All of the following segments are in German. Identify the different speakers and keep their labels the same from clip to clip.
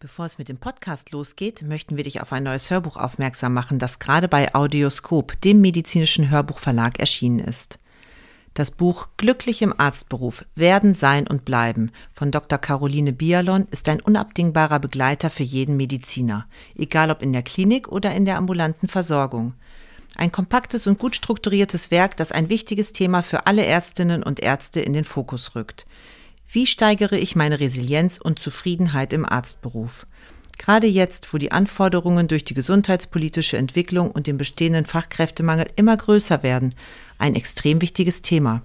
Speaker 1: Bevor es mit dem Podcast losgeht, möchten wir dich auf ein neues Hörbuch aufmerksam machen, das gerade bei Audioskop, dem medizinischen Hörbuchverlag, erschienen ist. Das Buch Glücklich im Arztberuf Werden, Sein und Bleiben von Dr. Caroline Bialon ist ein unabdingbarer Begleiter für jeden Mediziner, egal ob in der Klinik oder in der ambulanten Versorgung. Ein kompaktes und gut strukturiertes Werk, das ein wichtiges Thema für alle Ärztinnen und Ärzte in den Fokus rückt. Wie steigere ich meine Resilienz und Zufriedenheit im Arztberuf? Gerade jetzt, wo die Anforderungen durch die gesundheitspolitische Entwicklung und den bestehenden Fachkräftemangel immer größer werden, ein extrem wichtiges Thema.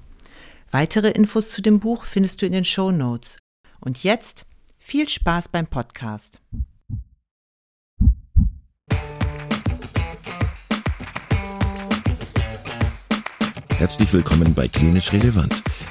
Speaker 1: Weitere Infos zu dem Buch findest du in den Show Notes. Und jetzt viel Spaß beim Podcast.
Speaker 2: Herzlich willkommen bei Klinisch Relevant,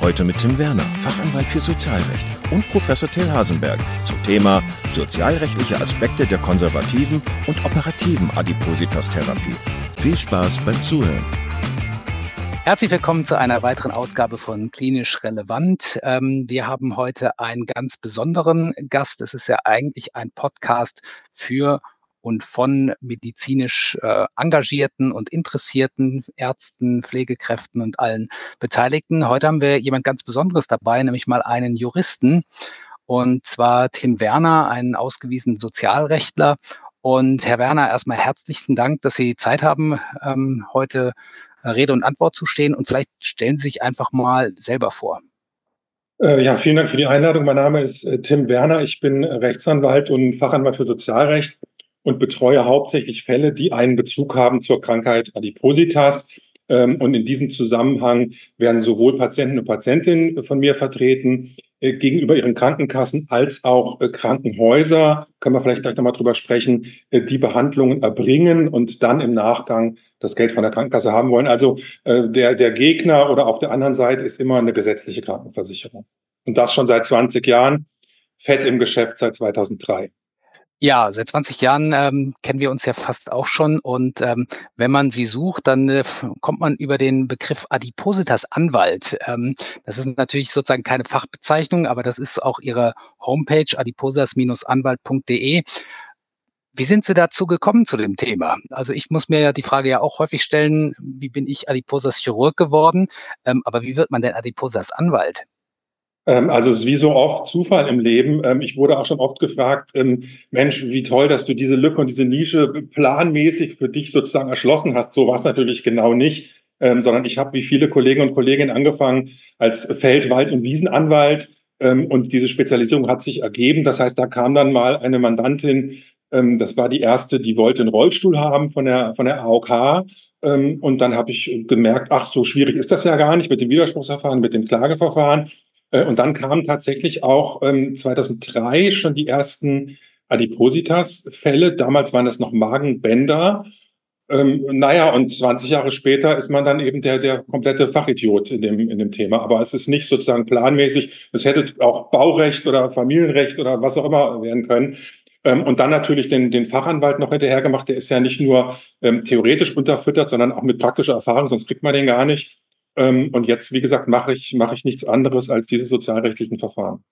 Speaker 2: Heute mit Tim Werner, Fachanwalt für Sozialrecht und Professor Till Hasenberg zum Thema sozialrechtliche Aspekte der konservativen und operativen Adipositas-Therapie. Viel Spaß beim Zuhören.
Speaker 3: Herzlich willkommen zu einer weiteren Ausgabe von Klinisch Relevant. Ähm, wir haben heute einen ganz besonderen Gast. Es ist ja eigentlich ein Podcast für und von medizinisch äh, engagierten und interessierten Ärzten, Pflegekräften und allen Beteiligten. Heute haben wir jemand ganz Besonderes dabei, nämlich mal einen Juristen und zwar Tim Werner, einen ausgewiesenen Sozialrechtler. Und Herr Werner, erstmal herzlichen Dank, dass Sie Zeit haben, ähm, heute äh, Rede und Antwort zu stehen. Und vielleicht stellen Sie sich einfach mal selber vor.
Speaker 4: Äh, ja, vielen Dank für die Einladung. Mein Name ist äh, Tim Werner. Ich bin Rechtsanwalt und Fachanwalt für Sozialrecht und betreue hauptsächlich Fälle, die einen Bezug haben zur Krankheit Adipositas. Ähm, und in diesem Zusammenhang werden sowohl Patienten und Patientinnen von mir vertreten äh, gegenüber ihren Krankenkassen als auch äh, Krankenhäuser, können wir vielleicht gleich nochmal drüber sprechen, äh, die Behandlungen erbringen und dann im Nachgang das Geld von der Krankenkasse haben wollen. Also der, der Gegner oder auf der anderen Seite ist immer eine gesetzliche Krankenversicherung. Und das schon seit 20 Jahren, fett im Geschäft seit 2003.
Speaker 3: Ja, seit 20 Jahren ähm, kennen wir uns ja fast auch schon und ähm, wenn man sie sucht, dann äh, kommt man über den Begriff Adipositas Anwalt. Ähm, das ist natürlich sozusagen keine Fachbezeichnung, aber das ist auch ihre Homepage adipositas-anwalt.de. Wie sind Sie dazu gekommen zu dem Thema? Also ich muss mir ja die Frage ja auch häufig stellen, wie bin ich Adiposas Chirurg geworden? Ähm, aber wie wird man denn Adiposas Anwalt?
Speaker 4: Ähm, also es ist wie so oft Zufall im Leben. Ähm, ich wurde auch schon oft gefragt, ähm, Mensch, wie toll, dass du diese Lücke und diese Nische planmäßig für dich sozusagen erschlossen hast. So war es natürlich genau nicht, sondern ich habe wie viele Kollegen und Kolleginnen angefangen als Feld-, Wald- und Wiesenanwalt und diese Spezialisierung hat sich ergeben. Das heißt, da kam dann mal eine Mandantin, das war die erste, die wollte einen Rollstuhl haben von der, von der AOK. Und dann habe ich gemerkt, ach, so schwierig ist das ja gar nicht mit dem Widerspruchsverfahren, mit dem Klageverfahren. Äh, und dann kamen tatsächlich auch ähm, 2003 schon die ersten Adipositas-Fälle. Damals waren das noch Magenbänder. Ähm, naja, und 20 Jahre später ist man dann eben der, der komplette Fachidiot in dem, in dem Thema. Aber es ist nicht sozusagen planmäßig. Es hätte auch Baurecht oder Familienrecht oder was auch immer werden können. Ähm, und dann natürlich den, den Fachanwalt noch hinterher gemacht. Der ist ja nicht nur ähm, theoretisch unterfüttert, sondern auch mit praktischer Erfahrung, sonst kriegt man den gar nicht. Ähm, und jetzt, wie gesagt, mache ich, mache ich nichts anderes als diese sozialrechtlichen Verfahren.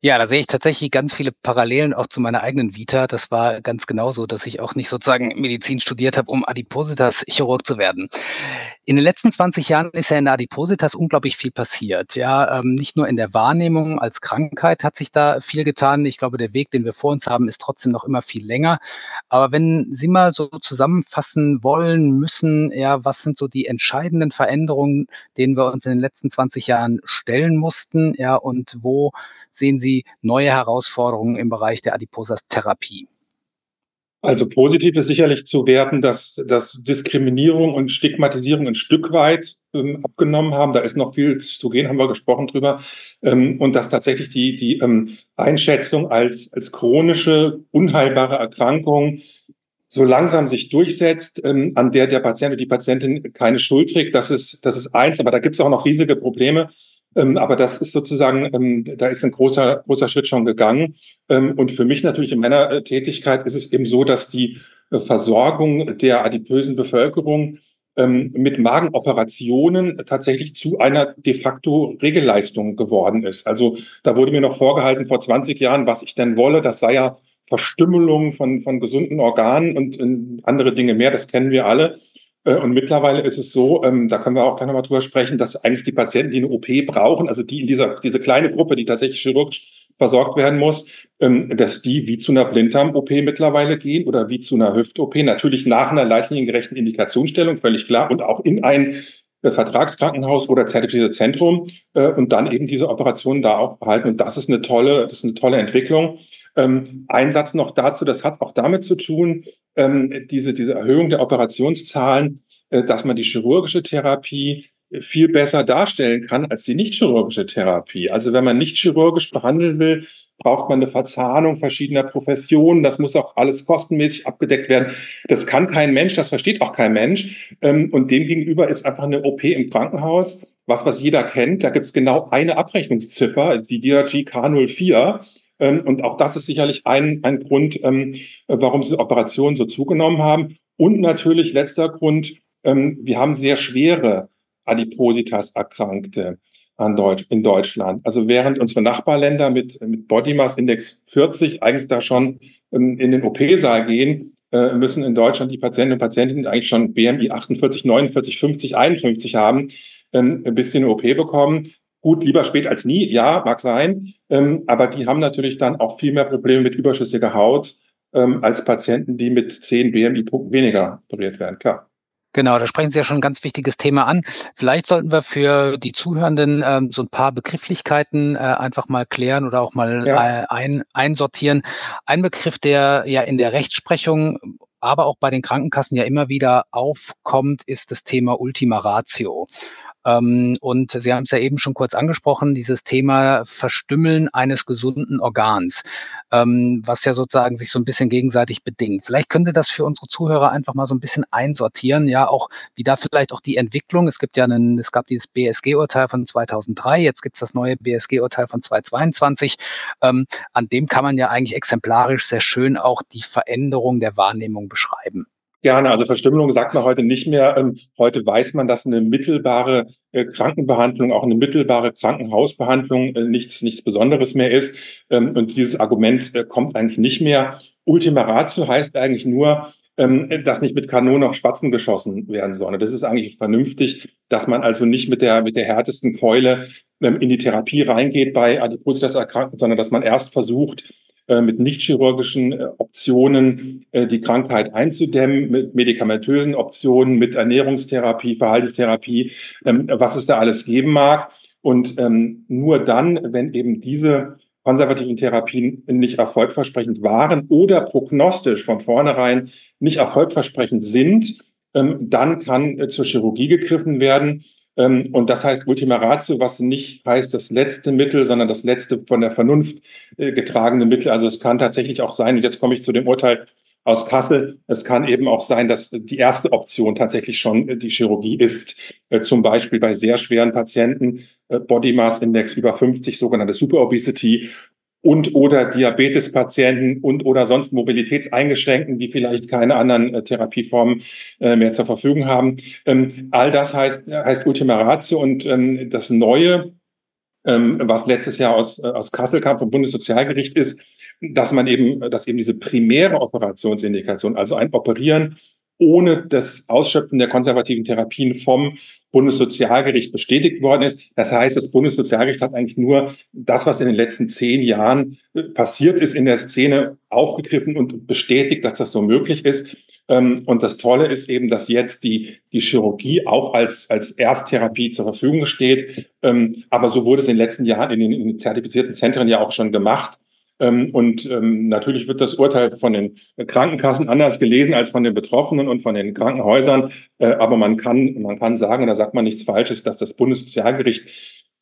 Speaker 3: Ja, da sehe ich tatsächlich ganz viele Parallelen auch zu meiner eigenen Vita. Das war ganz genauso, dass ich auch nicht sozusagen Medizin studiert habe, um Adipositas-Chirurg zu werden. In den letzten 20 Jahren ist ja in der Adipositas unglaublich viel passiert. Ja, ähm, nicht nur in der Wahrnehmung als Krankheit hat sich da viel getan. Ich glaube, der Weg, den wir vor uns haben, ist trotzdem noch immer viel länger. Aber wenn Sie mal so zusammenfassen wollen, müssen, ja, was sind so die entscheidenden Veränderungen, denen wir uns in den letzten 20 Jahren stellen mussten? Ja, und wo sehen Sie neue Herausforderungen im Bereich der Adiposas-Therapie?
Speaker 4: Also positiv ist sicherlich zu werten, dass, dass Diskriminierung und Stigmatisierung ein Stück weit ähm, abgenommen haben. Da ist noch viel zu gehen, haben wir gesprochen drüber. Ähm, und dass tatsächlich die, die ähm, Einschätzung als, als chronische, unheilbare Erkrankung so langsam sich durchsetzt, ähm, an der der Patient oder die Patientin keine Schuld trägt, das ist, das ist eins, aber da gibt es auch noch riesige Probleme. Ähm, aber das ist sozusagen, ähm, da ist ein großer, großer Schritt schon gegangen. Ähm, und für mich natürlich in meiner äh, Tätigkeit ist es eben so, dass die äh, Versorgung der adipösen Bevölkerung ähm, mit Magenoperationen tatsächlich zu einer de facto Regelleistung geworden ist. Also da wurde mir noch vorgehalten vor 20 Jahren, was ich denn wolle. Das sei ja Verstümmelung von, von gesunden Organen und äh, andere Dinge mehr, das kennen wir alle. Äh, und mittlerweile ist es so, ähm, da können wir auch gleich nochmal drüber sprechen, dass eigentlich die Patienten, die eine OP brauchen, also die in dieser, diese kleine Gruppe, die tatsächlich chirurgisch versorgt werden muss, ähm, dass die wie zu einer Blinddarm-OP mittlerweile gehen oder wie zu einer Hüft-OP, natürlich nach einer leitliniengerechten Indikationsstellung, völlig klar, und auch in ein äh, Vertragskrankenhaus oder zertifiziertes Zentrum äh, und dann eben diese Operationen da auch behalten. Und das ist eine tolle, das ist eine tolle Entwicklung. Ähm, ein Satz noch dazu, das hat auch damit zu tun, ähm, diese, diese Erhöhung der Operationszahlen, äh, dass man die chirurgische Therapie viel besser darstellen kann als die nicht chirurgische Therapie. Also wenn man nicht chirurgisch behandeln will, braucht man eine Verzahnung verschiedener Professionen. Das muss auch alles kostenmäßig abgedeckt werden. Das kann kein Mensch, das versteht auch kein Mensch. Ähm, und demgegenüber ist einfach eine OP im Krankenhaus, was, was jeder kennt. Da gibt es genau eine Abrechnungsziffer, die DRG K04. Ähm, und auch das ist sicherlich ein, ein Grund, ähm, warum diese Operationen so zugenommen haben. Und natürlich letzter Grund, ähm, wir haben sehr schwere Adipositas-Erkrankte in Deutschland. Also während unsere Nachbarländer mit, mit Body Mass Index 40 eigentlich da schon in den OP-Saal gehen, äh, müssen in Deutschland die Patienten und Patientinnen eigentlich schon BMI 48, 49, 50, 51 haben, bis sie eine OP bekommen. Gut, lieber spät als nie, ja, mag sein. Ähm, aber die haben natürlich dann auch viel mehr Probleme mit überschüssiger Haut ähm, als Patienten, die mit 10 BMI-Punkten weniger operiert werden, klar.
Speaker 3: Genau, da sprechen Sie ja schon ein ganz wichtiges Thema an. Vielleicht sollten wir für die Zuhörenden ähm, so ein paar Begrifflichkeiten äh, einfach mal klären oder auch mal ja. äh, ein, einsortieren. Ein Begriff, der ja in der Rechtsprechung aber auch bei den Krankenkassen ja immer wieder aufkommt, ist das Thema Ultima Ratio. Ähm, und Sie haben es ja eben schon kurz angesprochen, dieses Thema Verstümmeln eines gesunden Organs, ähm, was ja sozusagen sich so ein bisschen gegenseitig bedingt. Vielleicht können Sie das für unsere Zuhörer einfach mal so ein bisschen einsortieren, ja, auch wie da vielleicht auch die Entwicklung. Es gibt ja einen, es gab dieses BSG-Urteil von 2003, jetzt gibt es das neue BSG-Urteil von 2022. Ähm, an dem kann man ja eigentlich exemplarisch sehr schön auch die Veränderung der Wahrnehmung beschreiben.
Speaker 4: Gerne. Also Verstümmelung sagt man heute nicht mehr. Ähm, heute weiß man, dass eine mittelbare äh, Krankenbehandlung, auch eine mittelbare Krankenhausbehandlung äh, nichts, nichts Besonderes mehr ist. Ähm, und dieses Argument äh, kommt eigentlich nicht mehr. Ultima Ratio heißt eigentlich nur, ähm, dass nicht mit Kanonen auf Spatzen geschossen werden soll. Das ist eigentlich vernünftig, dass man also nicht mit der, mit der härtesten Keule in die Therapie reingeht bei Adipositas-Erkrankten, sondern dass man erst versucht, mit nicht-chirurgischen äh, Optionen äh, die Krankheit einzudämmen, mit medikamentösen Optionen, mit Ernährungstherapie, Verhaltenstherapie, ähm, was es da alles geben mag. Und ähm, nur dann, wenn eben diese konservativen Therapien nicht erfolgversprechend waren oder prognostisch von vornherein nicht erfolgversprechend sind, ähm, dann kann zur Chirurgie gegriffen werden. Ähm, und das heißt Ultima Ratio, was nicht heißt das letzte Mittel, sondern das letzte von der Vernunft äh, getragene Mittel. Also es kann tatsächlich auch sein, und jetzt komme ich zu dem Urteil aus Kassel, es kann eben auch sein, dass die erste Option tatsächlich schon die Chirurgie ist. Äh, zum Beispiel bei sehr schweren Patienten, äh, Body Mass Index über 50, sogenannte Superobesity und oder Diabetespatienten und oder sonst Mobilitätseingeschränkten, die vielleicht keine anderen äh, Therapieformen äh, mehr zur Verfügung haben. Ähm, all das heißt, heißt Ultima Ratio und ähm, das Neue, ähm, was letztes Jahr aus, äh, aus Kassel kam vom Bundessozialgericht ist, dass man eben, dass eben diese primäre Operationsindikation, also ein Operieren ohne das Ausschöpfen der konservativen Therapien vom Bundessozialgericht bestätigt worden ist. Das heißt, das Bundessozialgericht hat eigentlich nur das, was in den letzten zehn Jahren äh, passiert ist, in der Szene aufgegriffen und bestätigt, dass das so möglich ist. Ähm, und das Tolle ist eben, dass jetzt die, die Chirurgie auch als, als Ersttherapie zur Verfügung steht. Ähm, aber so wurde es in den letzten Jahren in den, in den zertifizierten Zentren ja auch schon gemacht. Ähm, und ähm, natürlich wird das Urteil von den Krankenkassen anders gelesen als von den Betroffenen und von den Krankenhäusern. Äh, aber man kann, man kann sagen, da sagt man nichts Falsches, dass das Bundessozialgericht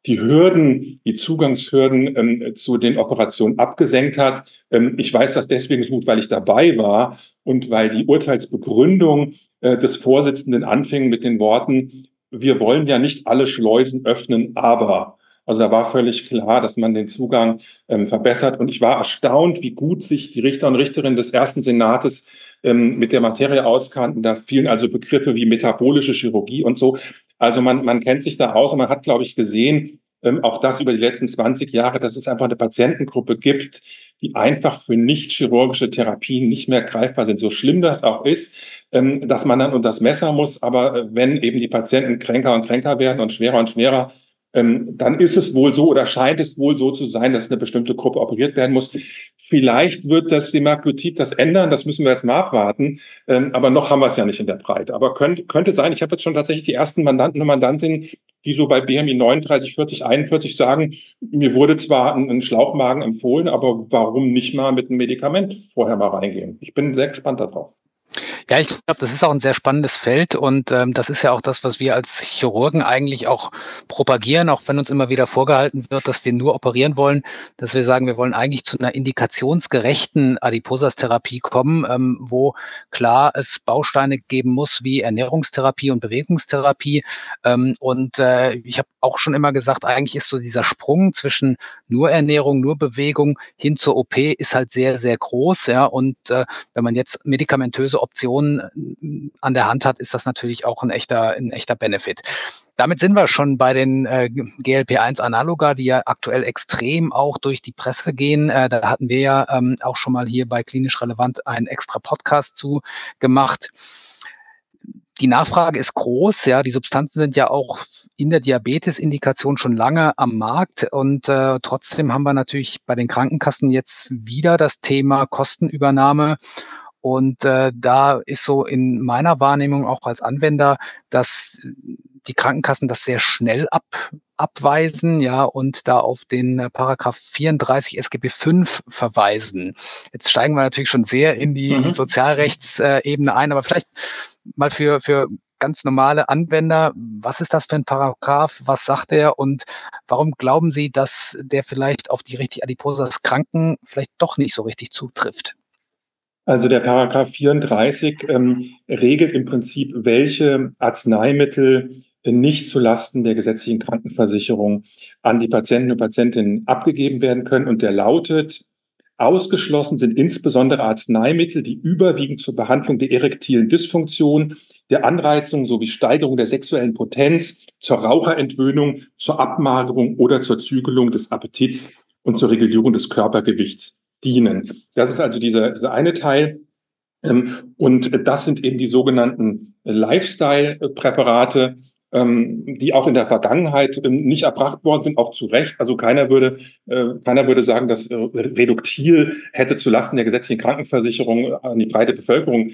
Speaker 4: die Hürden, die Zugangshürden ähm, zu den Operationen abgesenkt hat. Ähm, ich weiß das deswegen so gut, weil ich dabei war und weil die Urteilsbegründung äh, des Vorsitzenden anfing mit den Worten, wir wollen ja nicht alle Schleusen öffnen, aber. Also da war völlig klar, dass man den Zugang ähm, verbessert. Und ich war erstaunt, wie gut sich die Richter und Richterinnen des ersten Senates ähm, mit der Materie auskannten. Da fielen also Begriffe wie metabolische Chirurgie und so. Also man, man kennt sich da aus und man hat, glaube ich, gesehen, ähm, auch das über die letzten 20 Jahre, dass es einfach eine Patientengruppe gibt, die einfach für nicht chirurgische Therapien nicht mehr greifbar sind. So schlimm das auch ist, ähm, dass man dann unter das Messer muss, aber äh, wenn eben die Patienten kränker und kränker werden und schwerer und schwerer dann ist es wohl so oder scheint es wohl so zu sein, dass eine bestimmte Gruppe operiert werden muss. Vielleicht wird das Semaglutid das ändern, das müssen wir jetzt mal abwarten, ähm, aber noch haben wir es ja nicht in der Breite. Aber könnte, könnte sein, ich habe jetzt schon tatsächlich die ersten Mandanten und Mandantinnen, die so bei BMI 39, 40, 41 sagen, mir wurde zwar ein Schlauchmagen empfohlen, aber warum nicht mal mit einem Medikament vorher mal reingehen? Ich bin sehr gespannt darauf.
Speaker 3: Ja, ich glaube, das ist auch ein sehr spannendes Feld und ähm, das ist ja auch das, was wir als Chirurgen eigentlich auch propagieren, auch wenn uns immer wieder vorgehalten wird, dass wir nur operieren wollen, dass wir sagen, wir wollen eigentlich zu einer indikationsgerechten Adiposas-Therapie kommen, ähm, wo klar es Bausteine geben muss wie Ernährungstherapie und Bewegungstherapie. Ähm, und äh, ich habe auch schon immer gesagt, eigentlich ist so dieser Sprung zwischen nur Ernährung, nur Bewegung hin zur OP ist halt sehr, sehr groß. Ja, und äh, wenn man jetzt medikamentöse Optionen äh, an der Hand hat, ist das natürlich auch ein echter, ein echter Benefit. Damit sind wir schon bei den äh, GLP-1-Analoga, die ja aktuell extrem auch durch die Presse gehen. Äh, da hatten wir ja ähm, auch schon mal hier bei Klinisch Relevant einen extra Podcast zu gemacht die Nachfrage ist groß, ja. Die Substanzen sind ja auch in der Diabetes-Indikation schon lange am Markt und äh, trotzdem haben wir natürlich bei den Krankenkassen jetzt wieder das Thema Kostenübernahme und äh, da ist so in meiner Wahrnehmung auch als Anwender, dass die Krankenkassen das sehr schnell ab, abweisen, ja, und da auf den äh, Paragraph 34 SGB 5 verweisen. Jetzt steigen wir natürlich schon sehr in die mhm. Sozialrechtsebene ein, aber vielleicht mal für, für ganz normale Anwender, was ist das für ein Paragraph, was sagt er und warum glauben Sie, dass der vielleicht auf die richtig Adiposas Kranken vielleicht doch nicht so richtig zutrifft?
Speaker 4: Also der Paragraph 34 ähm, regelt im Prinzip, welche Arzneimittel nicht zulasten der gesetzlichen Krankenversicherung an die Patienten und Patientinnen abgegeben werden können. Und der lautet, ausgeschlossen sind insbesondere Arzneimittel, die überwiegend zur Behandlung der erektilen Dysfunktion, der Anreizung sowie Steigerung der sexuellen Potenz, zur Raucherentwöhnung, zur Abmagerung oder zur Zügelung des Appetits und zur Regulierung des Körpergewichts dienen. Das ist also dieser, dieser eine Teil. Ähm, und das sind eben die sogenannten Lifestyle-Präparate, ähm, die auch in der Vergangenheit ähm, nicht erbracht worden sind, auch zu Recht. Also keiner würde, äh, keiner würde sagen, dass äh, Reduktil hätte zulasten der gesetzlichen Krankenversicherung an die breite Bevölkerung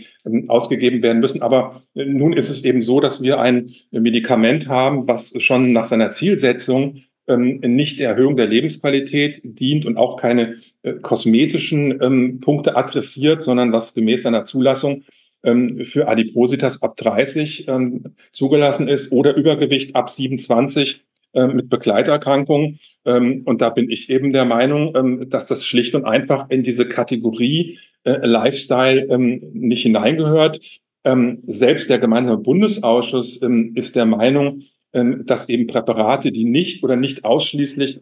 Speaker 4: ausgegeben werden müssen. Aber äh, nun ist es eben so, dass wir ein Medikament haben, was schon nach seiner Zielsetzung ähm, nicht der Erhöhung der Lebensqualität dient und auch keine äh, kosmetischen ähm, Punkte adressiert, sondern was gemäß seiner Zulassung ähm, für Adipositas ab 30 ähm, zugelassen ist oder Übergewicht ab 27 äh, mit Begleiterkrankungen. Ähm, und da bin ich eben der Meinung, ähm, dass das schlicht und einfach in diese Kategorie äh, Lifestyle nicht hineingehört. selbst der gemeinsame Bundesausschuss ist der Meinung, dass eben Präparate, die nicht oder nicht ausschließlich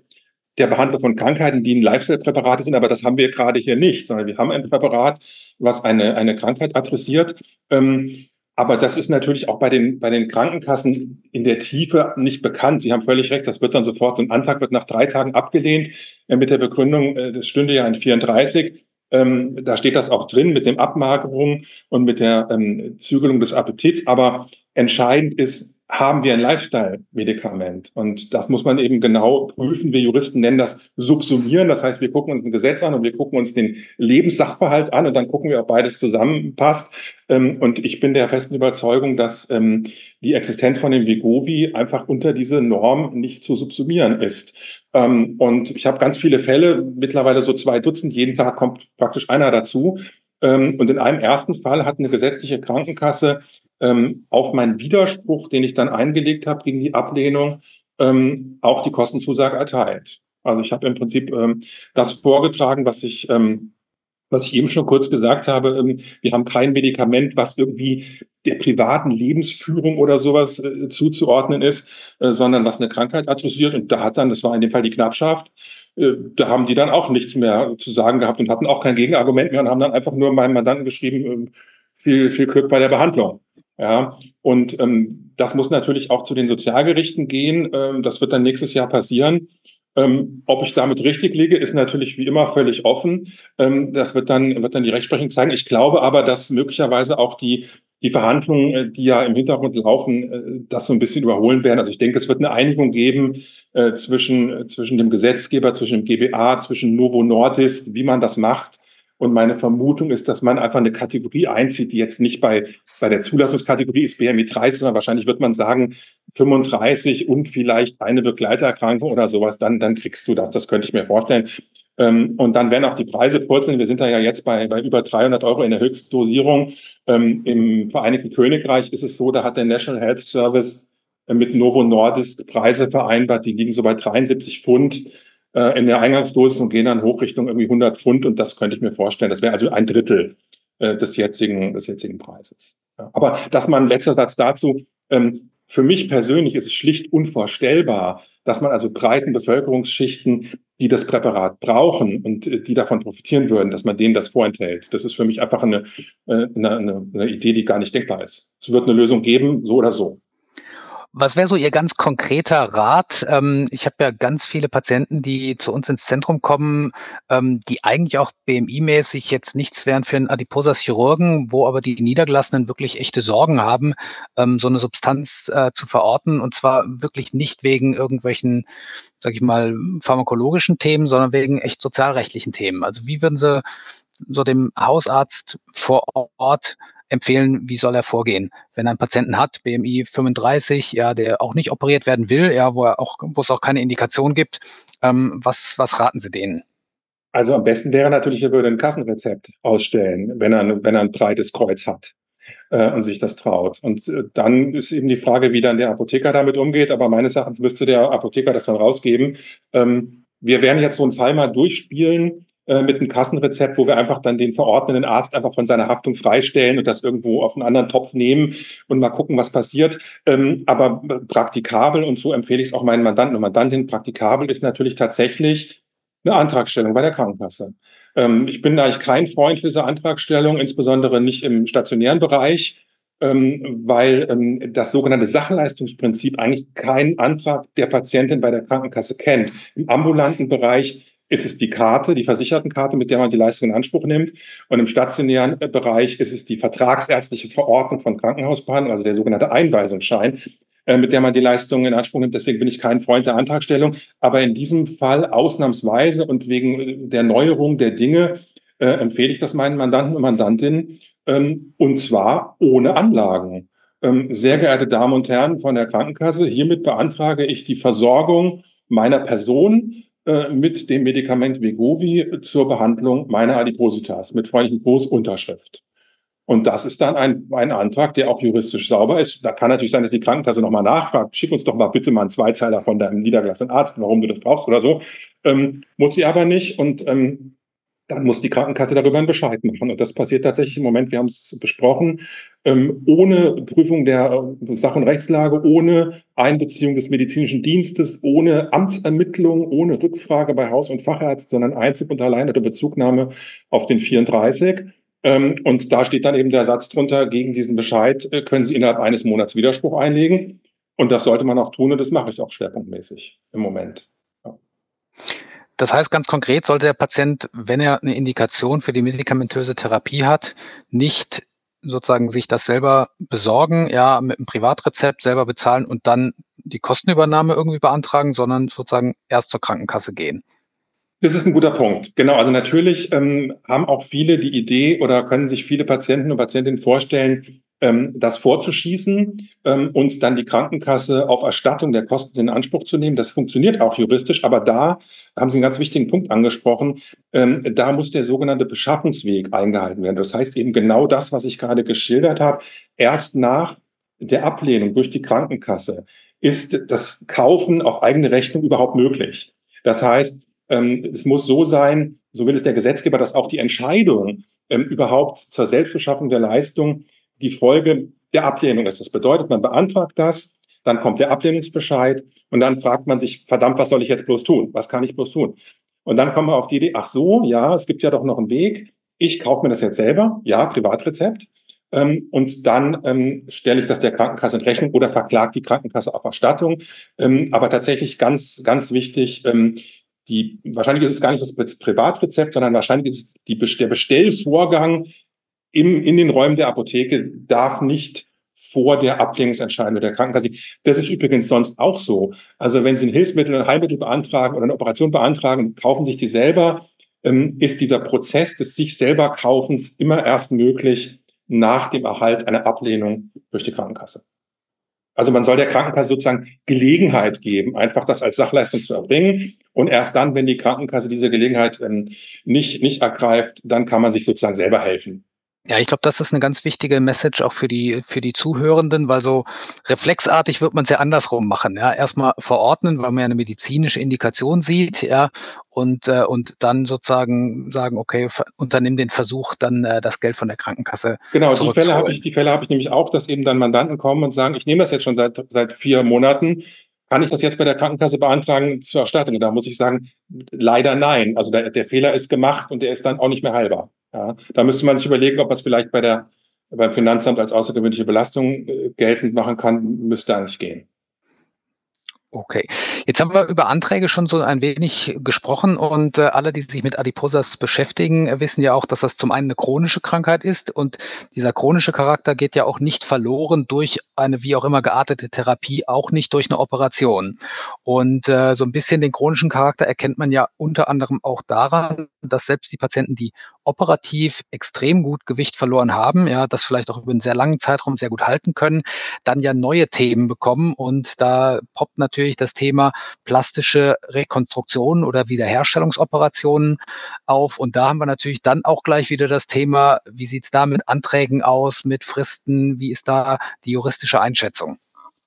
Speaker 4: der Behandlung von Krankheiten, die ein Lifestyle-Präparate sind, aber das haben wir gerade hier nicht, sondern wir haben ein Präparat, was eine, eine Krankheit adressiert. Ähm, aber das ist natürlich auch bei den, bei den Krankenkassen in der Tiefe nicht bekannt. Sie haben völlig recht, das wird dann sofort, ein Antrag wird nach drei Tagen abgelehnt äh, mit der Begründung, äh, das stünde ja in 34. Ähm, da steht das auch drin mit dem Abmagerung und mit der ähm, Zügelung des Appetits. Aber entscheidend ist, haben wir ein Lifestyle-Medikament. Und das muss man eben genau prüfen. Wir Juristen nennen das Subsumieren. Das heißt, wir gucken uns ein Gesetz an und wir gucken uns den Lebenssachverhalt an und dann gucken wir, ob beides zusammenpasst. Ähm, und ich bin der festen Überzeugung, dass ähm, die Existenz von dem Vigovi einfach unter diese Norm nicht zu subsumieren ist. Ähm, und ich habe ganz viele Fälle, mittlerweile so zwei Dutzend, jeden Tag kommt praktisch einer dazu. Und in einem ersten Fall hat eine gesetzliche Krankenkasse ähm, auf meinen Widerspruch, den ich dann eingelegt habe gegen die Ablehnung, ähm, auch die Kostenzusage erteilt. Also ich habe im Prinzip ähm, das vorgetragen, was ich, ähm, was ich eben schon kurz gesagt habe. Ähm, wir haben kein Medikament, was irgendwie der privaten Lebensführung oder sowas äh, zuzuordnen ist, äh, sondern was eine Krankheit adressiert. Und da hat dann, das war in dem Fall die Knappschaft, äh, da haben die dann auch nichts mehr zu sagen gehabt und hatten auch kein Gegenargument mehr und haben dann einfach nur meinem Mandanten geschrieben, ähm, viel, viel Glück bei der Behandlung. Ja, und ähm, das muss natürlich auch zu den Sozialgerichten gehen. Ähm, das wird dann nächstes Jahr passieren. Ähm, ob ich damit richtig liege, ist natürlich wie immer völlig offen. Ähm, das wird dann, wird dann die Rechtsprechung zeigen. Ich glaube aber, dass möglicherweise auch die, die Verhandlungen, äh, die ja im Hintergrund laufen, äh, das so ein bisschen überholen werden. Also ich denke, es wird eine Einigung geben äh, zwischen, äh, zwischen dem Gesetzgeber, zwischen dem GBA, zwischen Novo Nordis, wie man das macht. Und meine Vermutung ist, dass man einfach eine Kategorie einzieht, die jetzt nicht bei, bei der Zulassungskategorie ist BMI 30, sondern wahrscheinlich wird man sagen 35 und vielleicht eine Begleiterkrankung oder sowas, dann, dann kriegst du das. Das könnte ich mir vorstellen. Ähm, und dann werden auch die Preise purzeln. Wir sind da ja jetzt bei, bei über 300 Euro in der Höchstdosierung. Ähm, Im Vereinigten Königreich ist es so, da hat der National Health Service äh, mit Novo Nordisk Preise vereinbart, die liegen so bei 73 Pfund äh, in der Eingangsdosis und gehen dann hoch Richtung irgendwie 100 Pfund. Und das könnte ich mir vorstellen. Das wäre also ein Drittel äh, des jetzigen, des jetzigen Preises. Aber dass man, letzter Satz dazu, ähm, für mich persönlich ist es schlicht unvorstellbar, dass man also breiten Bevölkerungsschichten, die das Präparat brauchen und äh, die davon profitieren würden, dass man denen das vorenthält. Das ist für mich einfach äh, eine, eine, eine Idee, die gar nicht denkbar ist. Es wird eine Lösung geben, so oder so.
Speaker 3: Was wäre so Ihr ganz konkreter Rat? Ähm, ich habe ja ganz viele Patienten, die zu uns ins Zentrum kommen, ähm, die eigentlich auch BMI-mäßig jetzt nichts wären für einen Adiposa-Chirurgen, wo aber die Niedergelassenen wirklich echte Sorgen haben, ähm, so eine Substanz äh, zu verorten. Und zwar wirklich nicht wegen irgendwelchen, sag ich mal, pharmakologischen Themen, sondern wegen echt sozialrechtlichen Themen. Also wie würden Sie so dem Hausarzt vor Ort empfehlen, wie soll er vorgehen. Wenn er einen Patienten hat, BMI 35, ja, der auch nicht operiert werden will, ja, wo er auch, wo es auch keine Indikation gibt, ähm, was, was raten Sie denen?
Speaker 4: Also am besten wäre natürlich, er würde ein Kassenrezept ausstellen, wenn er, wenn er ein breites Kreuz hat äh, und sich das traut. Und äh, dann ist eben die Frage, wie dann der Apotheker damit umgeht. Aber meines Erachtens müsste der Apotheker das dann rausgeben. Ähm, wir werden jetzt so einen Fall mal durchspielen äh, mit einem Kassenrezept, wo wir einfach dann den verordneten Arzt einfach von seiner Haftung freistellen und das irgendwo auf einen anderen Topf nehmen und mal gucken, was passiert. Ähm, aber praktikabel, und so empfehle ich es auch meinen Mandanten und Mandantinnen, praktikabel ist natürlich tatsächlich eine Antragstellung bei der Krankenkasse. Ähm, ich bin eigentlich kein Freund für diese Antragstellung, insbesondere nicht im stationären Bereich. Ähm, weil ähm, das sogenannte Sachleistungsprinzip eigentlich keinen Antrag der Patientin bei der Krankenkasse kennt. Im ambulanten Bereich ist es die Karte, die Versichertenkarte, mit der man die Leistung in Anspruch nimmt. Und im stationären äh, Bereich ist es die vertragsärztliche Verordnung von Krankenhausbehandlung, also der sogenannte Einweisungsschein, äh, mit der man die Leistung in Anspruch nimmt. Deswegen bin ich kein Freund der Antragstellung. Aber in diesem Fall ausnahmsweise und wegen äh, der Neuerung der Dinge äh, empfehle ich das meinen Mandanten und Mandantinnen, ähm, und zwar ohne Anlagen. Ähm, sehr geehrte Damen und Herren von der Krankenkasse, hiermit beantrage ich die Versorgung meiner Person äh, mit dem Medikament Vegovi zur Behandlung meiner Adipositas mit freundlichen Gruß Unterschrift. Und das ist dann ein, ein Antrag, der auch juristisch sauber ist. Da kann natürlich sein, dass die Krankenkasse nochmal nachfragt, schick uns doch mal bitte mal einen Zweizeiler von deinem niedergelassenen Arzt, warum du das brauchst oder so. Ähm, muss sie aber nicht. Und ähm, dann muss die Krankenkasse darüber einen Bescheid machen. Und das passiert tatsächlich im Moment, wir haben es besprochen, ähm, ohne Prüfung der äh, Sach- und Rechtslage, ohne Einbeziehung des medizinischen Dienstes, ohne Amtsermittlung, ohne Rückfrage bei Haus- und Facharzt, sondern einzig und allein unter Bezugnahme auf den 34. Ähm, und da steht dann eben der Satz drunter, gegen diesen Bescheid äh, können Sie innerhalb eines Monats Widerspruch einlegen. Und das sollte man auch tun und das mache ich auch schwerpunktmäßig im Moment.
Speaker 3: Das heißt ganz konkret, sollte der Patient, wenn er eine Indikation für die medikamentöse Therapie hat, nicht sozusagen sich das selber besorgen, ja, mit einem Privatrezept selber bezahlen und dann die Kostenübernahme irgendwie beantragen, sondern sozusagen erst zur Krankenkasse gehen.
Speaker 4: Das ist ein guter Punkt. Genau. Also natürlich ähm, haben auch viele die Idee oder können sich viele Patienten und Patientinnen vorstellen, das vorzuschießen ähm, und dann die Krankenkasse auf Erstattung der Kosten in Anspruch zu nehmen. Das funktioniert auch juristisch, aber da haben Sie einen ganz wichtigen Punkt angesprochen. Ähm, da muss der sogenannte Beschaffungsweg eingehalten werden. Das heißt eben genau das, was ich gerade geschildert habe. Erst nach der Ablehnung durch die Krankenkasse ist das Kaufen auf eigene Rechnung überhaupt möglich. Das heißt, ähm, es muss so sein, so will es der Gesetzgeber, dass auch die Entscheidung ähm, überhaupt zur Selbstbeschaffung der Leistung die Folge der Ablehnung ist. Das bedeutet, man beantragt das, dann kommt der Ablehnungsbescheid und dann fragt man sich, verdammt, was soll ich jetzt bloß tun? Was kann ich bloß tun? Und dann kommen wir auf die Idee, ach so, ja, es gibt ja doch noch einen Weg. Ich kaufe mir das jetzt selber, ja, Privatrezept. Ähm, und dann ähm, stelle ich das der Krankenkasse in Rechnung oder verklagt die Krankenkasse auf Erstattung. Ähm, aber tatsächlich ganz, ganz wichtig, ähm, die, wahrscheinlich ist es gar nicht das Privatrezept, sondern wahrscheinlich ist es die, der Bestellvorgang im, in den Räumen der Apotheke darf nicht vor der Ablehnungsentscheidung der Krankenkasse. Das ist übrigens sonst auch so. Also wenn Sie ein Hilfsmittel, ein Heilmittel beantragen oder eine Operation beantragen, kaufen sich die selber, ähm, ist dieser Prozess des sich selber Kaufens immer erst möglich nach dem Erhalt einer Ablehnung durch die Krankenkasse. Also man soll der Krankenkasse sozusagen Gelegenheit geben, einfach das als Sachleistung zu erbringen. Und erst dann, wenn die Krankenkasse diese Gelegenheit ähm, nicht, nicht ergreift, dann kann man sich sozusagen selber helfen.
Speaker 3: Ja, ich glaube, das ist eine ganz wichtige Message auch für die, für die Zuhörenden, weil so reflexartig wird man es ja andersrum machen. Ja, erstmal verordnen, weil man ja eine medizinische Indikation sieht, ja, und, äh, und dann sozusagen sagen, okay, unternimm den Versuch, dann äh, das Geld von der Krankenkasse.
Speaker 4: Genau, die Fälle habe ich, die Fälle habe ich nämlich auch, dass eben dann Mandanten kommen und sagen, ich nehme das jetzt schon seit, seit vier Monaten. Kann ich das jetzt bei der Krankenkasse beantragen zur Erstattung? Da muss ich sagen, leider nein. Also der, der Fehler ist gemacht und der ist dann auch nicht mehr heilbar. Ja, da müsste man sich überlegen, ob man es vielleicht bei der, beim Finanzamt als außergewöhnliche Belastung äh, geltend machen kann, müsste eigentlich gehen.
Speaker 3: Okay, jetzt haben wir über Anträge schon so ein wenig gesprochen und äh, alle, die sich mit Adiposas beschäftigen, äh, wissen ja auch, dass das zum einen eine chronische Krankheit ist und dieser chronische Charakter geht ja auch nicht verloren durch eine wie auch immer geartete Therapie, auch nicht durch eine Operation. Und äh, so ein bisschen den chronischen Charakter erkennt man ja unter anderem auch daran, dass selbst die Patienten, die operativ extrem gut Gewicht verloren haben, ja, das vielleicht auch über einen sehr langen Zeitraum sehr gut halten können, dann ja neue Themen bekommen und da poppt natürlich das Thema plastische Rekonstruktion oder Wiederherstellungsoperationen auf und da haben wir natürlich dann auch gleich wieder das Thema, wie sieht's da mit Anträgen aus, mit Fristen, wie ist da die juristische Einschätzung?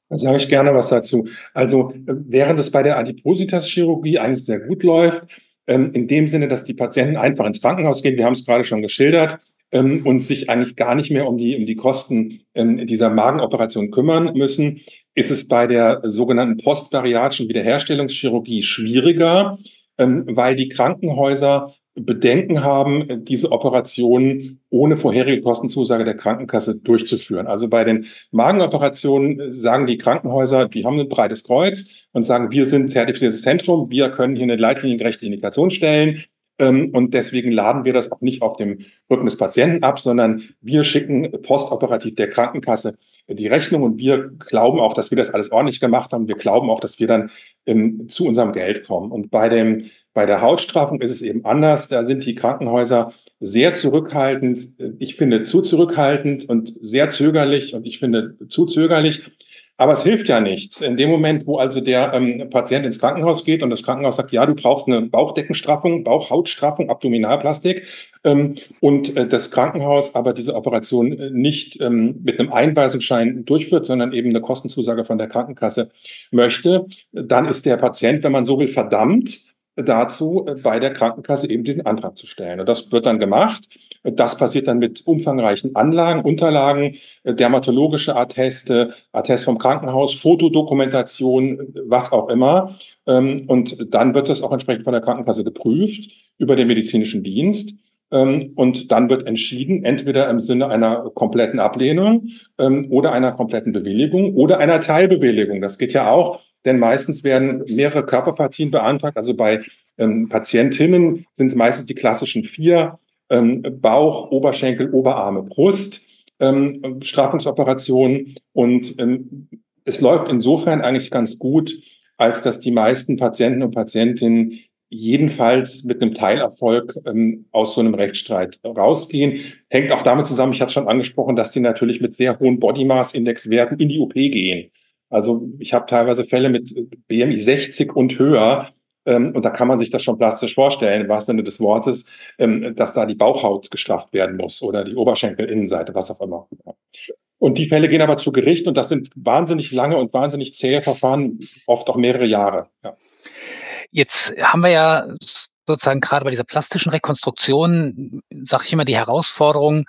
Speaker 4: Da sage ich gerne was dazu. Also während es bei der Adipositas-Chirurgie eigentlich sehr gut läuft, ähm, in dem Sinne, dass die Patienten einfach ins Krankenhaus gehen. Wir haben es gerade schon geschildert ähm, und sich eigentlich gar nicht mehr um die, um die Kosten ähm, dieser Magenoperation kümmern müssen, ist es bei der sogenannten postvariatischen Wiederherstellungschirurgie schwieriger, ähm, weil die Krankenhäuser Bedenken haben, diese Operationen ohne vorherige Kostenzusage der Krankenkasse durchzuführen. Also bei den Magenoperationen sagen die Krankenhäuser, die haben ein breites Kreuz und sagen, wir sind zertifiziertes Zentrum, wir können hier eine leitliniengerechte Indikation stellen. Ähm, und deswegen laden wir das auch nicht auf dem Rücken des Patienten ab, sondern wir schicken postoperativ der Krankenkasse die Rechnung und wir glauben auch, dass wir das alles ordentlich gemacht haben. Wir glauben auch, dass wir dann ähm, zu unserem Geld kommen. Und bei dem bei der Hautstraffung ist es eben anders. Da sind die Krankenhäuser sehr zurückhaltend. Ich finde zu zurückhaltend und sehr zögerlich und ich finde zu zögerlich. Aber es hilft ja nichts. In dem Moment, wo also der ähm, Patient ins Krankenhaus geht und das Krankenhaus sagt, ja, du brauchst eine Bauchdeckenstraffung, Bauchhautstraffung, Abdominalplastik, ähm, und äh, das Krankenhaus aber diese Operation äh, nicht ähm, mit einem Einweisungsschein durchführt, sondern eben eine Kostenzusage von der Krankenkasse möchte, dann ist der Patient, wenn man so will, verdammt, dazu, äh, bei der Krankenkasse eben diesen Antrag zu stellen. Und das wird dann gemacht. Das passiert dann mit umfangreichen Anlagen, Unterlagen, äh, dermatologische Atteste, Attest vom Krankenhaus, Fotodokumentation, was auch immer. Ähm, und dann wird das auch entsprechend von der Krankenkasse geprüft über den medizinischen Dienst. Ähm, und dann wird entschieden, entweder im Sinne einer kompletten Ablehnung ähm, oder einer kompletten Bewilligung oder einer Teilbewilligung. Das geht ja auch denn meistens werden mehrere Körperpartien beantragt. Also bei ähm, Patientinnen sind es meistens die klassischen vier, ähm, Bauch, Oberschenkel, Oberarme, Brust, ähm, Straffungsoperationen. Und ähm, es läuft insofern eigentlich ganz gut, als dass die meisten Patienten und Patientinnen jedenfalls mit einem Teilerfolg ähm, aus so einem Rechtsstreit rausgehen. Hängt auch damit zusammen, ich hatte schon angesprochen, dass die natürlich mit sehr hohen Body Mass Index Werten in die OP gehen. Also ich habe teilweise Fälle mit BMI 60 und höher. Ähm, und da kann man sich das schon plastisch vorstellen, im wahrsten Sinne des Wortes, ähm, dass da die Bauchhaut gestrafft werden muss oder die Oberschenkelinnenseite, was auch immer. Und die Fälle gehen aber zu Gericht und das sind wahnsinnig lange und wahnsinnig zähe Verfahren, oft auch mehrere Jahre. Ja.
Speaker 3: Jetzt haben wir ja sozusagen gerade bei dieser plastischen Rekonstruktion, sage ich immer, die Herausforderung,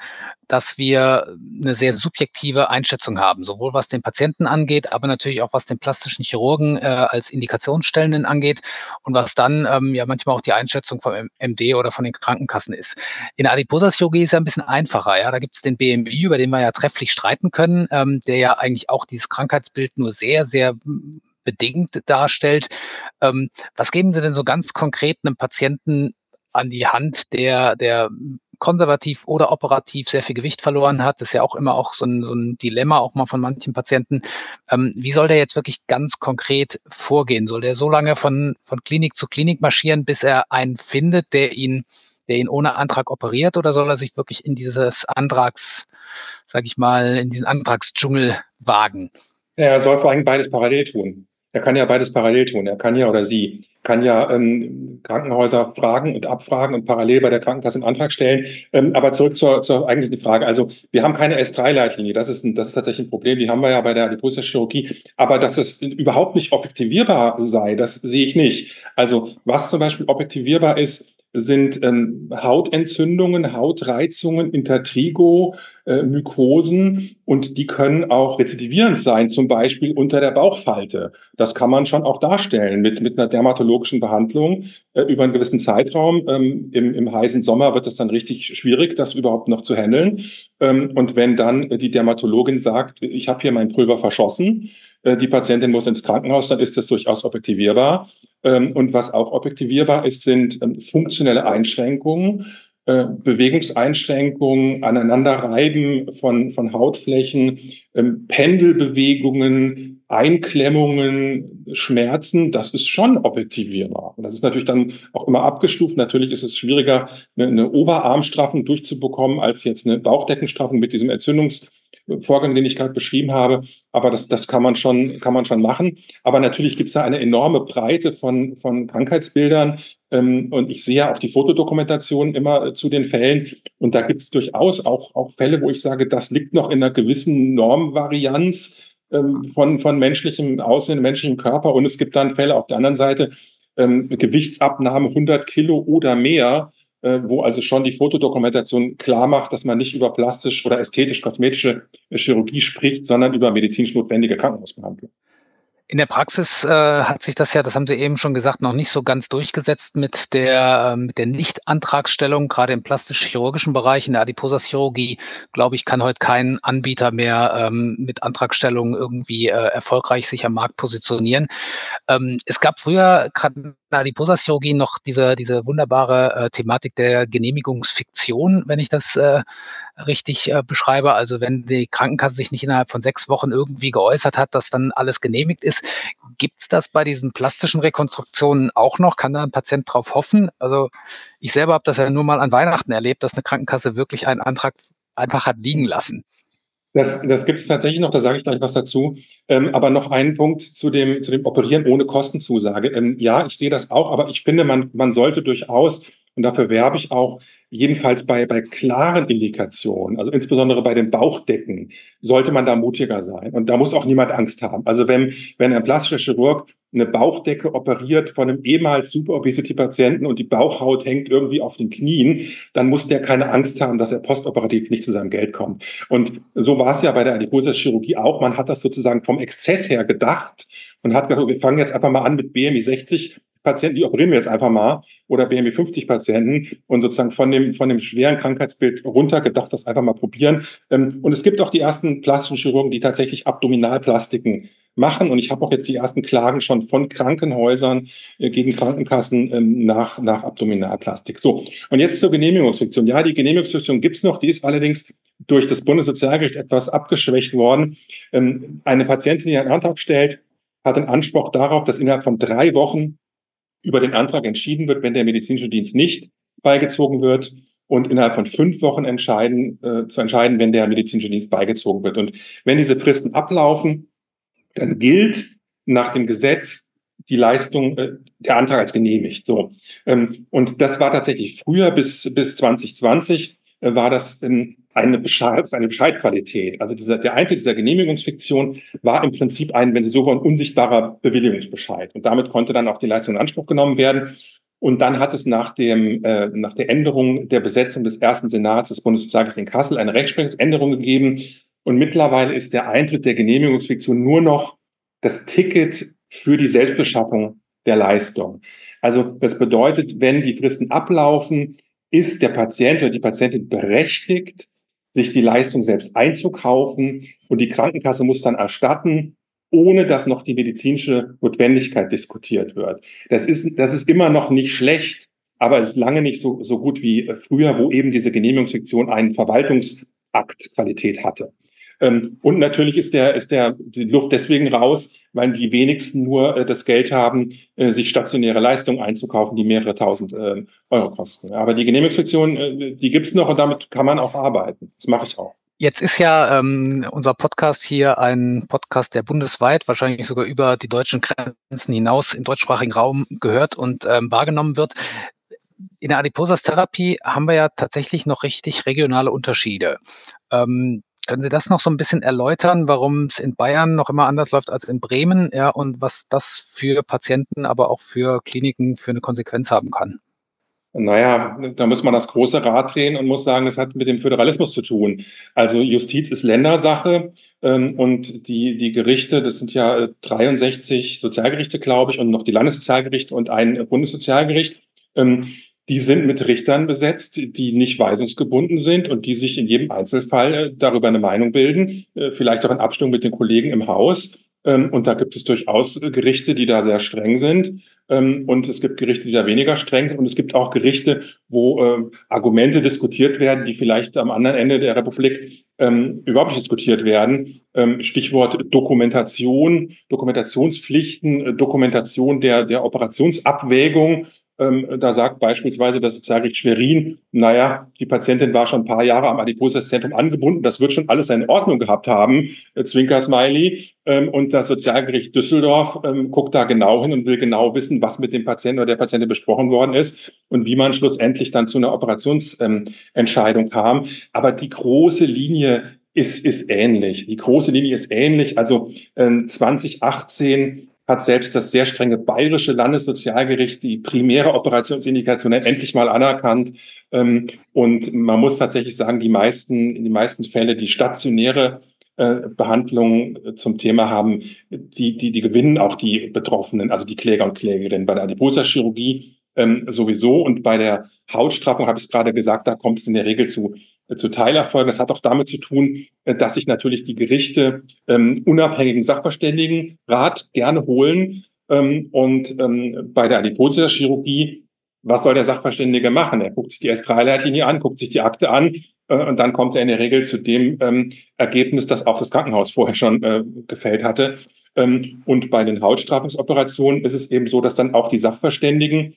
Speaker 3: dass wir eine sehr subjektive Einschätzung haben, sowohl was den Patienten angeht, aber natürlich auch was den plastischen Chirurgen äh, als Indikationsstellenden angeht und was dann ähm, ja manchmal auch die Einschätzung vom MD oder von den Krankenkassen ist. In der Adiposa-Chirurgie ist ja ein bisschen einfacher. Ja? Da gibt es den BMI, über den wir ja trefflich streiten können, ähm, der ja eigentlich auch dieses Krankheitsbild nur sehr, sehr bedingt darstellt. Ähm, was geben Sie denn so ganz konkret einem Patienten an die Hand, der, der konservativ oder operativ sehr viel Gewicht verloren hat. Das ist ja auch immer auch so ein, so ein Dilemma, auch mal von manchen Patienten. Ähm, wie soll der jetzt wirklich ganz konkret vorgehen? Soll der so lange von, von Klinik zu Klinik marschieren, bis er einen findet, der ihn, der ihn ohne Antrag operiert, oder soll er sich wirklich in dieses Antrags, sag ich mal, in diesen Antragsdschungel wagen?
Speaker 4: Er soll vor allem beides parallel tun. Er kann ja beides parallel tun. Er kann ja oder sie kann ja ähm, Krankenhäuser fragen und abfragen und parallel bei der Krankenkasse einen Antrag stellen. Ähm, aber zurück zur, zur eigentlichen Frage. Also wir haben keine S3-Leitlinie. Das ist, ein, das ist tatsächlich ein Problem. Die haben wir ja bei der Adipositas-Chirurgie. Aber dass es überhaupt nicht objektivierbar sei, das sehe ich nicht. Also was zum Beispiel objektivierbar ist, sind ähm, Hautentzündungen, Hautreizungen, Intertrigo, äh, Mykosen und die können auch rezidivierend sein, zum Beispiel unter der Bauchfalte. Das kann man schon auch darstellen mit, mit einer dermatologischen Behandlung äh, über einen gewissen Zeitraum. Ähm, im, Im heißen Sommer wird es dann richtig schwierig, das überhaupt noch zu handeln. Ähm, und wenn dann die Dermatologin sagt, ich habe hier mein Pulver verschossen, äh, die Patientin muss ins Krankenhaus, dann ist das durchaus objektivierbar. Ähm, und was auch objektivierbar ist, sind ähm, funktionelle Einschränkungen, äh, Bewegungseinschränkungen, Aneinanderreiben von, von Hautflächen, ähm, Pendelbewegungen, Einklemmungen, Schmerzen, das ist schon objektivierbar. Und das ist natürlich dann auch immer abgestuft. Natürlich ist es schwieriger, eine, eine Oberarmstraffung durchzubekommen, als jetzt eine Bauchdeckenstraffung mit diesem Entzündungs- Vorgang, den ich gerade beschrieben habe. Aber das, das kann man schon, kann man schon machen. Aber natürlich gibt es da eine enorme Breite von, von Krankheitsbildern. Ähm, und ich sehe ja auch die Fotodokumentation immer äh, zu den Fällen. Und da gibt es durchaus auch, auch Fälle, wo ich sage, das liegt noch in einer gewissen Normvarianz ähm, von, von menschlichem Aussehen, menschlichem Körper. Und es gibt dann Fälle auf der anderen Seite, ähm, Gewichtsabnahme 100 Kilo oder mehr, wo also schon die Fotodokumentation klar macht, dass man nicht über plastisch oder ästhetisch-kosmetische Chirurgie spricht, sondern über medizinisch notwendige Krankenhausbehandlung.
Speaker 3: In der Praxis äh, hat sich das ja, das haben Sie eben schon gesagt, noch nicht so ganz durchgesetzt mit der, äh, mit der Nicht-Antragstellung, gerade im plastisch-chirurgischen Bereich. In der Adiposas-Chirurgie, glaube ich, kann heute kein Anbieter mehr ähm, mit Antragstellung irgendwie äh, erfolgreich sich am Markt positionieren. Ähm, es gab früher gerade Adiposas-Chirurgie noch diese, diese wunderbare äh, Thematik der Genehmigungsfiktion, wenn ich das äh, richtig äh, beschreibe. Also wenn die Krankenkasse sich nicht innerhalb von sechs Wochen irgendwie geäußert hat, dass dann alles genehmigt ist, Gibt es das bei diesen plastischen Rekonstruktionen auch noch? Kann da ein Patient drauf hoffen? Also ich selber habe das ja nur mal an Weihnachten erlebt, dass eine Krankenkasse wirklich einen Antrag einfach hat liegen lassen.
Speaker 4: Das, das gibt es tatsächlich noch, da sage ich gleich was dazu. Ähm, aber noch einen Punkt zu dem, zu dem Operieren ohne Kostenzusage. Ähm, ja, ich sehe das auch, aber ich finde, man, man sollte durchaus, und dafür werbe ich auch, jedenfalls bei, bei klaren Indikationen, also insbesondere bei den Bauchdecken, sollte man da mutiger sein. Und da muss auch niemand Angst haben. Also wenn, wenn ein plastischer Chirurg eine Bauchdecke operiert von einem ehemals Super-Obesity-Patienten und die Bauchhaut hängt irgendwie auf den Knien, dann muss der keine Angst haben, dass er postoperativ nicht zu seinem Geld kommt. Und so war es ja bei der Adipositas-Chirurgie auch. Man hat das sozusagen vom Exzess her gedacht und hat gesagt, wir fangen jetzt einfach mal an mit BMI 60 Patienten, die operieren wir jetzt einfach mal, oder BMI 50 Patienten und sozusagen von dem, von dem schweren Krankheitsbild runtergedacht, das einfach mal probieren. Ähm, und es gibt auch die ersten plastischen Chirurgen, die tatsächlich Abdominalplastiken machen. Und ich habe auch jetzt die ersten Klagen schon von Krankenhäusern äh, gegen Krankenkassen ähm, nach, nach Abdominalplastik. So, und jetzt zur Genehmigungsfiktion. Ja, die Genehmigungsfiktion gibt's noch, die ist allerdings durch das Bundessozialgericht etwas abgeschwächt worden. Ähm, eine Patientin, die einen Antrag stellt, hat einen Anspruch darauf, dass innerhalb von drei Wochen über den Antrag entschieden wird, wenn der medizinische Dienst nicht beigezogen wird und innerhalb von fünf Wochen entscheiden, äh, zu entscheiden, wenn der medizinische Dienst beigezogen wird. Und wenn diese Fristen ablaufen, dann gilt nach dem Gesetz die Leistung, äh, der Antrag als genehmigt. So. Ähm, und das war tatsächlich früher bis, bis 2020 äh, war das eine, Bescheid, eine Bescheidqualität. Also dieser, der Eintritt dieser Genehmigungsfiktion war im Prinzip ein, wenn Sie so wollen, unsichtbarer Bewilligungsbescheid. Und damit konnte dann auch die Leistung in Anspruch genommen werden. Und dann hat es nach, dem, äh, nach der Änderung der Besetzung des ersten Senats des Bundessozialgerichts in Kassel eine Rechtsprechungsänderung gegeben. Und mittlerweile ist der Eintritt der Genehmigungsfiktion nur noch das Ticket für die Selbstbeschaffung der Leistung. Also das bedeutet, wenn die Fristen ablaufen, ist der Patient oder die Patientin berechtigt, sich die Leistung selbst einzukaufen und die Krankenkasse muss dann erstatten, ohne dass noch die medizinische Notwendigkeit diskutiert wird. Das ist, das ist immer noch nicht schlecht, aber ist lange nicht so, so gut wie früher, wo eben diese Genehmigungsfiktion einen Verwaltungsakt hatte. Ähm, und natürlich ist der, ist der, die Luft deswegen raus, weil die wenigsten nur äh, das Geld haben, äh, sich stationäre Leistungen einzukaufen, die mehrere tausend äh, Euro kosten. Aber die Genehmigungsfiktion, äh, die gibt's noch und damit kann man auch arbeiten. Das mache ich auch.
Speaker 3: Jetzt ist ja ähm, unser Podcast hier ein Podcast, der bundesweit, wahrscheinlich sogar über die deutschen Grenzen hinaus im deutschsprachigen Raum gehört und ähm, wahrgenommen wird. In der Adipositas-Therapie haben wir ja tatsächlich noch richtig regionale Unterschiede. Ähm, können Sie das noch so ein bisschen erläutern, warum es in Bayern noch immer anders läuft als in Bremen, ja, und was das für Patienten, aber auch für Kliniken für eine Konsequenz haben kann?
Speaker 4: Naja, da muss man das große Rad drehen und muss sagen, es hat mit dem Föderalismus zu tun. Also Justiz ist Ländersache ähm, und die, die Gerichte, das sind ja 63 Sozialgerichte, glaube ich, und noch die Landessozialgerichte und ein Bundessozialgericht. Ähm, die sind mit Richtern besetzt, die nicht weisungsgebunden sind und die sich in jedem Einzelfall äh, darüber eine Meinung bilden, äh, vielleicht auch in Abstimmung mit den Kollegen im Haus. Ähm, und da gibt es durchaus Gerichte, die da sehr streng sind. Ähm, und es gibt Gerichte, die da weniger streng sind. Und es gibt auch Gerichte, wo ähm, Argumente diskutiert werden, die vielleicht am anderen Ende der Republik überhaupt nicht diskutiert werden. Stichwort Dokumentation, Dokumentationspflichten, äh, Dokumentation der, der Operationsabwägung ähm, da sagt beispielsweise das Sozialgericht Schwerin, naja, die Patientin war schon ein paar Jahre am Adipositas-Zentrum angebunden, das wird schon alles in Ordnung gehabt haben, äh, Zwinker-Smiley. Ähm, und das Sozialgericht Düsseldorf ähm, guckt da genau hin und will genau wissen, was mit dem Patienten oder der Patientin besprochen worden ist und wie man schlussendlich dann zu einer Operationsentscheidung ähm, kam. Aber die große Linie ist, ist ähnlich. Die große Linie ist ähnlich. Also äh, 2018 hat selbst das sehr strenge bayerische Landessozialgericht die primäre Operationsindikation endlich mal anerkannt. Ähm, und man muss tatsächlich sagen, die meisten, in den meisten Fälle die stationäre äh, Behandlung zum Thema haben, die, die, die gewinnen auch die Betroffenen, also die Kläger und Klägerinnen. Bei der Adiposa-Chirurgie ähm, sowieso und bei der Hautstraffung habe ich es gerade gesagt, da kommt es in der Regel zu, äh, zu Teilerfolgen. Das hat auch damit zu tun, äh, dass sich natürlich die Gerichte ähm, unabhängigen Sachverständigenrat gerne holen. Ähm, und ähm, bei der Adipositas-Chirurgie, was soll der Sachverständige machen? Er guckt sich die S3-Leitlinie an, guckt sich die Akte an äh, und dann kommt er in der Regel zu dem ähm, Ergebnis, das auch das Krankenhaus vorher schon äh, gefällt hatte. Ähm, und bei den Hautstraffungsoperationen ist es eben so, dass dann auch die Sachverständigen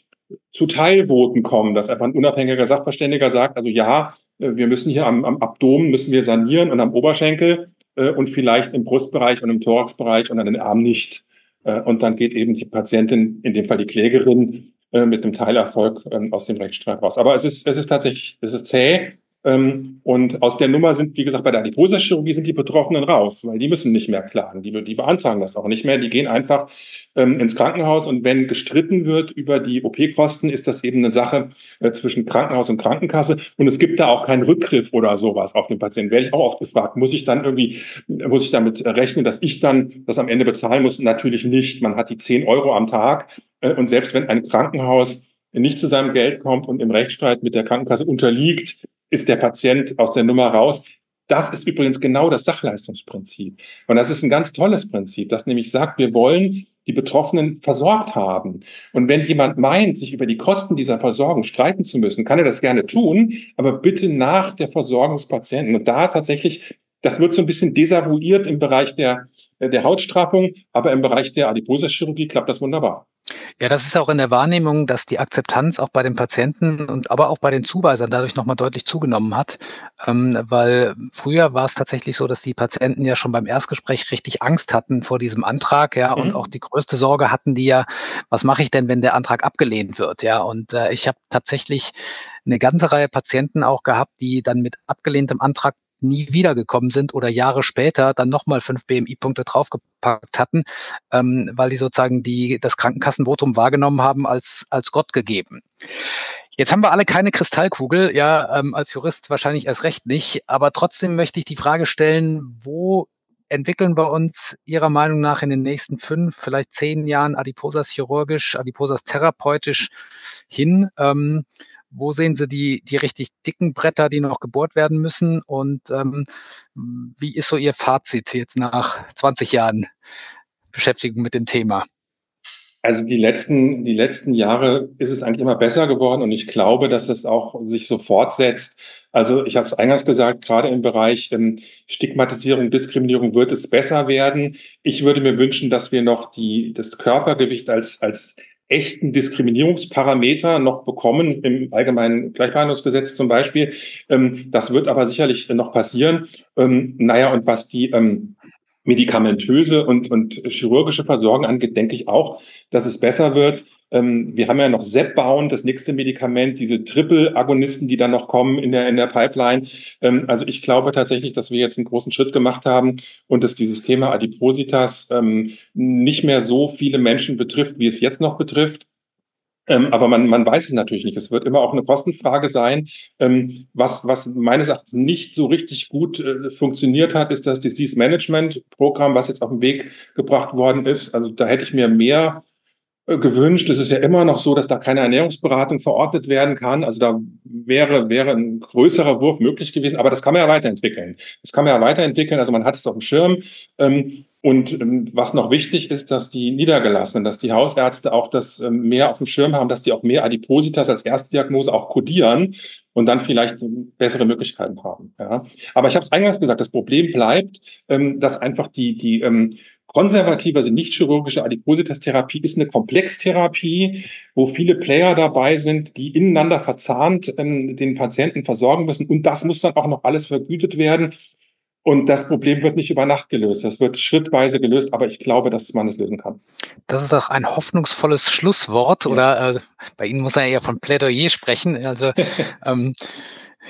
Speaker 4: zu Teilvoten kommen, dass einfach ein unabhängiger Sachverständiger sagt, also ja, äh, wir müssen hier am, am Abdomen müssen wir sanieren und am Oberschenkel äh, und vielleicht im Brustbereich und im Thoraxbereich und an den Armen nicht. Äh, und dann geht eben die Patientin, in dem Fall die Klägerin, äh, mit dem Teilerfolg ähm, aus dem Rechtsstreit raus. Aber es ist, es ist tatsächlich, es ist zäh. Ähm, und aus der Nummer sind, wie gesagt, bei der Adipositas-Chirurgie sind die Betroffenen raus, weil die müssen nicht mehr klagen. Die, die beantragen das auch nicht mehr. Die gehen einfach ähm, ins Krankenhaus und wenn gestritten wird über die OP-Kosten, ist das eben eine Sache äh, zwischen Krankenhaus und Krankenkasse. Und es gibt da auch keinen Rückgriff oder sowas auf den Patienten. Werde ich auch oft gefragt, muss ich dann irgendwie, muss ich damit rechnen, dass ich dann das am Ende bezahlen muss? Natürlich nicht. Man hat die 10 Euro am Tag. Äh, und selbst wenn ein Krankenhaus nicht zu seinem Geld kommt und im Rechtsstreit mit der Krankenkasse unterliegt, ist der Patient aus der Nummer raus. Das ist übrigens genau das Sachleistungsprinzip. Und das ist ein ganz tolles Prinzip, das nämlich sagt, wir wollen die Betroffenen versorgt haben. Und wenn jemand meint, sich über die Kosten dieser Versorgung streiten zu müssen, kann er das gerne tun, aber bitte nach der Versorgung des Patienten. Und da tatsächlich, das wird so ein bisschen desavouiert im Bereich der, der Hautstraffung, aber im Bereich der Adipositas-Chirurgie klappt das wunderbar.
Speaker 3: Ja, das ist auch in der Wahrnehmung, dass die Akzeptanz auch bei den Patienten und aber auch bei den Zuweisern dadurch nochmal deutlich zugenommen hat. Ähm, weil früher war es tatsächlich so, dass die Patienten ja schon beim Erstgespräch richtig Angst hatten vor diesem Antrag, ja, mhm. und auch die größte Sorge hatten die ja, was mache ich denn, wenn der Antrag abgelehnt wird, ja. Und äh, ich habe tatsächlich eine ganze Reihe Patienten auch gehabt, die dann mit abgelehntem Antrag nie wiedergekommen sind oder Jahre später dann nochmal fünf BMI-Punkte draufgepackt hatten, ähm, weil die sozusagen die, das Krankenkassenvotum wahrgenommen haben als, als Gott gegeben. Jetzt haben wir alle keine Kristallkugel, ja, ähm, als Jurist wahrscheinlich erst recht nicht, aber trotzdem möchte ich die Frage stellen, wo entwickeln wir uns Ihrer Meinung nach in den nächsten fünf, vielleicht zehn Jahren Adiposas chirurgisch, Adiposas therapeutisch hin? Ähm, wo sehen Sie die, die richtig dicken Bretter, die noch gebohrt werden müssen? Und ähm, wie ist so Ihr Fazit jetzt nach 20 Jahren Beschäftigung mit dem Thema?
Speaker 4: Also die letzten, die letzten Jahre ist es eigentlich immer besser geworden und ich glaube, dass das auch sich so fortsetzt. Also ich habe es eingangs gesagt, gerade im Bereich ähm, Stigmatisierung, Diskriminierung wird es besser werden. Ich würde mir wünschen, dass wir noch die, das Körpergewicht als, als echten Diskriminierungsparameter noch bekommen, im allgemeinen Gleichbehandlungsgesetz zum Beispiel. Ähm, das wird aber sicherlich noch passieren. Ähm, naja, und was die ähm, medikamentöse und, und chirurgische Versorgung angeht, denke ich auch, dass es besser wird. Ähm, wir haben ja noch Zepbound, das nächste Medikament, diese Triple-Agonisten, die dann noch kommen in der, in der Pipeline. Ähm, also ich glaube tatsächlich, dass wir jetzt einen großen Schritt gemacht haben und dass dieses Thema Adipositas ähm, nicht mehr so viele Menschen betrifft, wie es jetzt noch betrifft. Ähm, aber man, man weiß es natürlich nicht. Es wird immer auch eine Kostenfrage sein. Ähm, was, was meines Erachtens nicht so richtig gut äh, funktioniert hat, ist das Disease Management Programm, was jetzt auf den Weg gebracht worden ist. Also da hätte ich mir mehr gewünscht. Es ist ja immer noch so, dass da keine Ernährungsberatung verordnet werden kann. Also da wäre, wäre ein größerer Wurf möglich gewesen, aber das kann man ja weiterentwickeln. Das kann man ja weiterentwickeln. Also man hat es auf dem Schirm. Ähm, und ähm, was noch wichtig ist, dass die Niedergelassenen, dass die Hausärzte auch das ähm, mehr auf dem Schirm haben, dass die auch mehr Adipositas als Erstdiagnose auch kodieren und dann vielleicht bessere Möglichkeiten haben. Aber ich habe es eingangs gesagt, das Problem bleibt, dass einfach die, die Konservative, also nicht chirurgische Adipositas-Therapie ist eine Komplextherapie, wo viele Player dabei sind, die ineinander verzahnt ähm, den Patienten versorgen müssen. Und das muss dann auch noch alles vergütet werden. Und das Problem wird nicht über Nacht gelöst. Das wird schrittweise gelöst, aber ich glaube, dass man es lösen kann.
Speaker 3: Das ist auch ein hoffnungsvolles Schlusswort. Ja. Oder äh, bei Ihnen muss er ja von Plädoyer sprechen. Also ähm,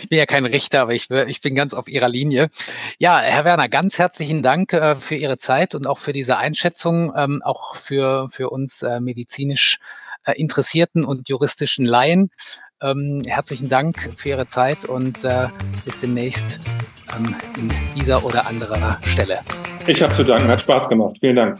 Speaker 3: ich bin ja kein Richter, aber ich, ich bin ganz auf Ihrer Linie. Ja, Herr Werner, ganz herzlichen Dank äh, für Ihre Zeit und auch für diese Einschätzung, ähm, auch für, für uns äh, medizinisch äh, Interessierten und juristischen Laien. Ähm, herzlichen Dank für Ihre Zeit und äh, bis demnächst ähm, in dieser oder anderer Stelle.
Speaker 4: Ich habe zu danken, hat Spaß gemacht. Vielen Dank.